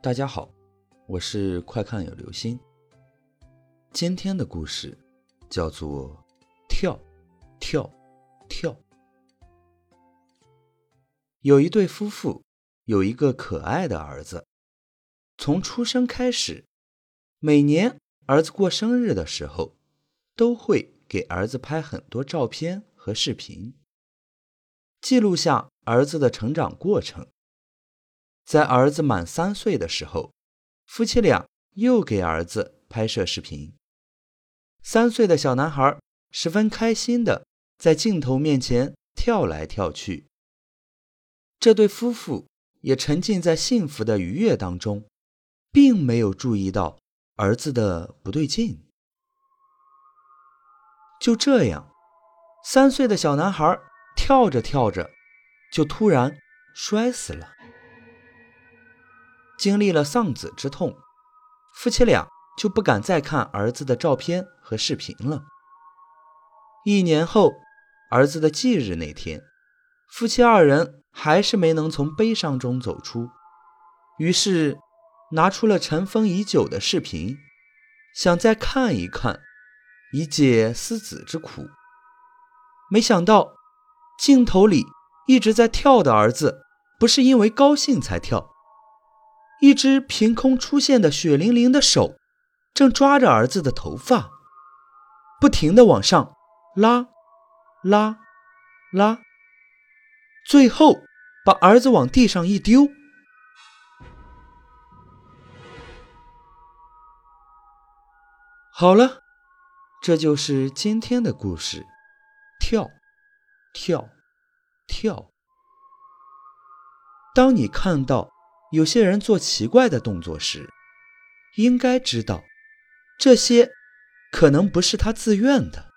大家好，我是快看有流星。今天的故事叫做“跳，跳，跳”。有一对夫妇，有一个可爱的儿子。从出生开始，每年儿子过生日的时候，都会给儿子拍很多照片和视频，记录下儿子的成长过程。在儿子满三岁的时候，夫妻俩又给儿子拍摄视频。三岁的小男孩十分开心的在镜头面前跳来跳去。这对夫妇也沉浸在幸福的愉悦当中，并没有注意到儿子的不对劲。就这样，三岁的小男孩跳着跳着，就突然摔死了。经历了丧子之痛，夫妻俩就不敢再看儿子的照片和视频了。一年后，儿子的忌日那天，夫妻二人还是没能从悲伤中走出，于是拿出了尘封已久的视频，想再看一看，以解思子之苦。没想到，镜头里一直在跳的儿子，不是因为高兴才跳。一只凭空出现的血淋淋的手，正抓着儿子的头发，不停地往上拉、拉、拉，最后把儿子往地上一丢。好了，这就是今天的故事。跳，跳，跳。当你看到。有些人做奇怪的动作时，应该知道，这些可能不是他自愿的。